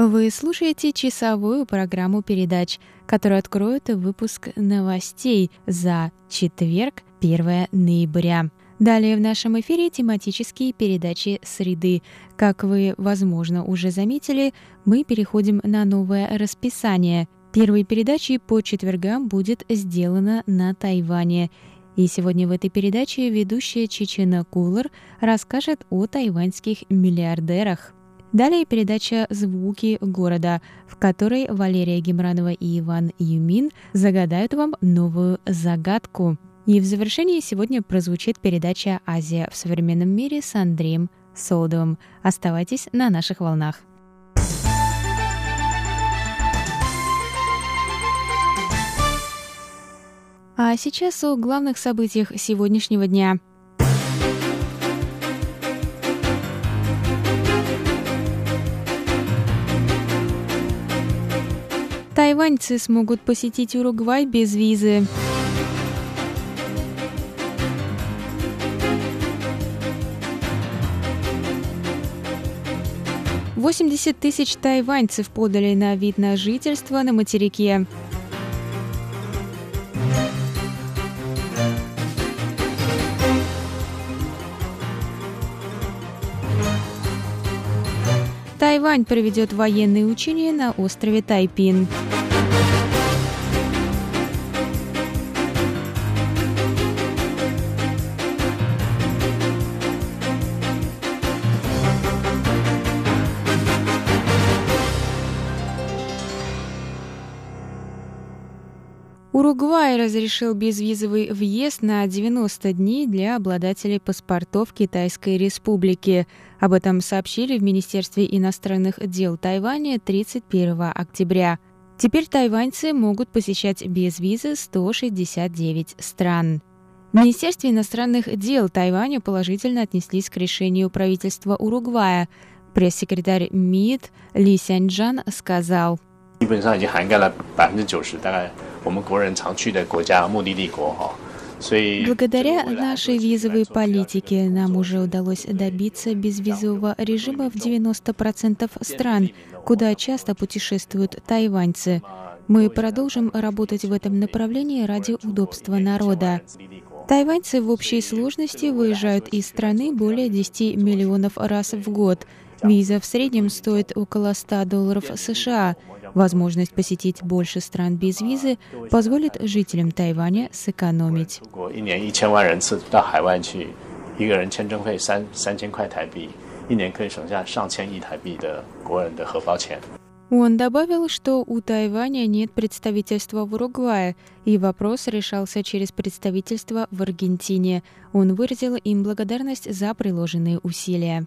Вы слушаете часовую программу передач, которая откроет выпуск новостей за четверг, 1 ноября. Далее в нашем эфире тематические передачи «Среды». Как вы, возможно, уже заметили, мы переходим на новое расписание. Первой передачей по четвергам будет сделано на Тайване. И сегодня в этой передаче ведущая Чечена Кулер расскажет о тайваньских миллиардерах. Далее передача «Звуки города», в которой Валерия Гемранова и Иван Юмин загадают вам новую загадку. И в завершении сегодня прозвучит передача «Азия в современном мире» с Андреем Солдовым. Оставайтесь на наших волнах. А сейчас о главных событиях сегодняшнего дня – Тайваньцы смогут посетить Уругвай без визы. Восемьдесят тысяч тайваньцев подали на вид на жительство на материке. Тайвань проведет военные учения на острове Тайпин. Уругвай разрешил безвизовый въезд на 90 дней для обладателей паспортов Китайской Республики. Об этом сообщили в Министерстве иностранных дел Тайваня 31 октября. Теперь тайваньцы могут посещать без визы 169 стран. В Министерстве иностранных дел Тайваня положительно отнеслись к решению правительства Уругвая. Пресс-секретарь МИД Ли Сяньджан сказал – 基本上已经涵盖了百分之九十，大概 我们国人常去的国家目的地国哈。Благодаря нашей визовой политике нам уже удалось добиться безвизового режима в 90% стран, куда часто путешествуют тайваньцы. Мы продолжим работать в этом направлении ради удобства народа. Тайваньцы в общей сложности выезжают из страны более 10 миллионов раз в год. Виза в среднем стоит около 100 долларов США. Возможность посетить больше стран без визы позволит жителям Тайваня сэкономить. Он добавил, что у Тайваня нет представительства в Уругвае, и вопрос решался через представительство в Аргентине. Он выразил им благодарность за приложенные усилия.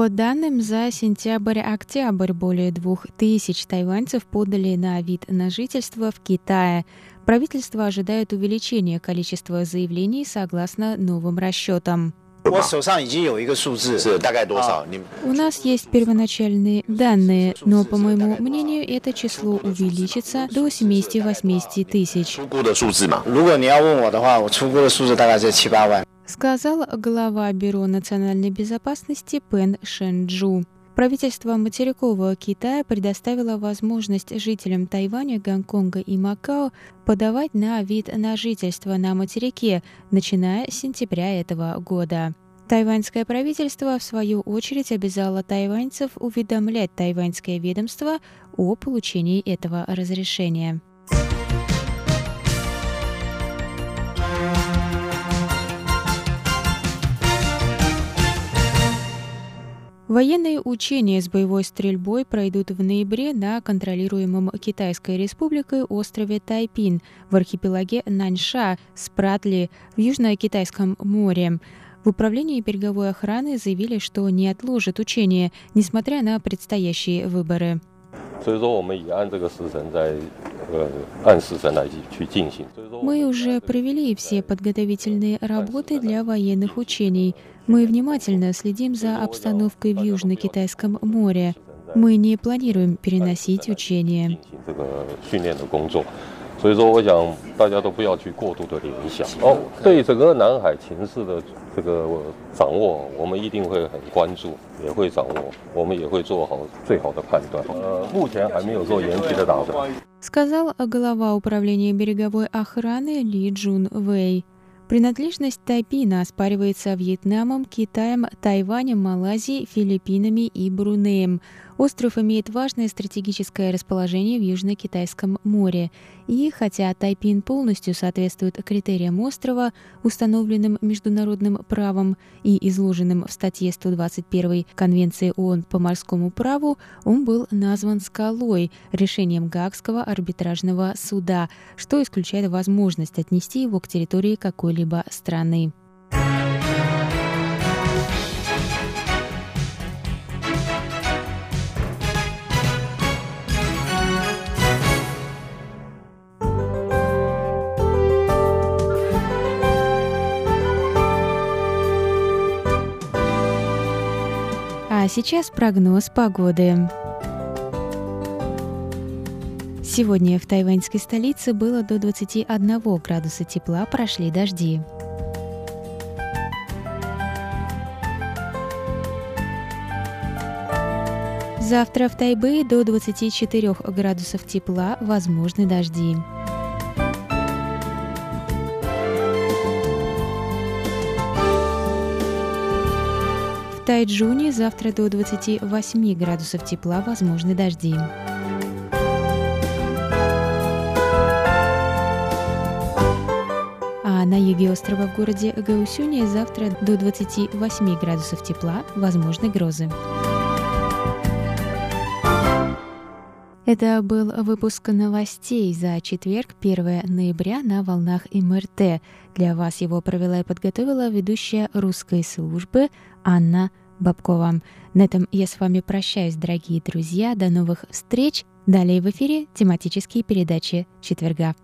По данным за сентябрь-октябрь более двух тысяч тайваньцев подали на вид на жительство в Китае. Правительство ожидает увеличения количества заявлений согласно новым расчетам. У нас есть первоначальные данные, но, по моему мнению, это число увеличится до 70-80 тысяч сказал глава Бюро национальной безопасности Пен Шенджу. Правительство материкового Китая предоставило возможность жителям Тайваня, Гонконга и Макао подавать на вид на жительство на материке, начиная с сентября этого года. Тайваньское правительство, в свою очередь, обязало тайваньцев уведомлять тайваньское ведомство о получении этого разрешения. Военные учения с боевой стрельбой пройдут в ноябре на контролируемом Китайской республикой острове Тайпин в архипелаге Наньша, Спратли в Южно-Китайском море. В управлении береговой охраны заявили, что не отложат учения, несмотря на предстоящие выборы. 所以说，我们也按这个时辰在，呃，按时辰来去进行。 Мы уже провели все подготовительные работы для военных учений. Мы внимательно следим за обстановкой в Южно-Китайском море. Мы не планируем переносить учения. 进行这个训练的工作。所以说，我想大家都不要去过度的联想。哦，对整个南海情势的这个掌握，我们一定会很关注，也会掌握，我们也会做好最好的判断。呃，目前还没有做延期的打算。 Сказал глава управления береговой охраны Ли Джун Вэй. Принадлежность Тайпина оспаривается Вьетнамом, Китаем, Тайванем, Малайзией, Филиппинами и Брунеем. Остров имеет важное стратегическое расположение в Южно-Китайском море. И хотя Тайпин полностью соответствует критериям острова, установленным международным правом и изложенным в статье 121 Конвенции ООН по морскому праву, он был назван скалой решением Гаагского арбитражного суда, что исключает возможность отнести его к территории какой-либо страны. Сейчас прогноз погоды. Сегодня в тайваньской столице было до 21 градуса тепла, прошли дожди. Завтра в Тайбэе до 24 градусов тепла, возможны дожди. Тайджуне завтра до 28 градусов тепла, возможны дожди. А на юге острова в городе Гаусюне завтра до 28 градусов тепла, возможны грозы. Это был выпуск новостей за четверг, 1 ноября на волнах МРТ. Для вас его провела и подготовила ведущая русской службы Анна Бабкова. На этом я с вами прощаюсь, дорогие друзья. До новых встреч. Далее в эфире тематические передачи четверга.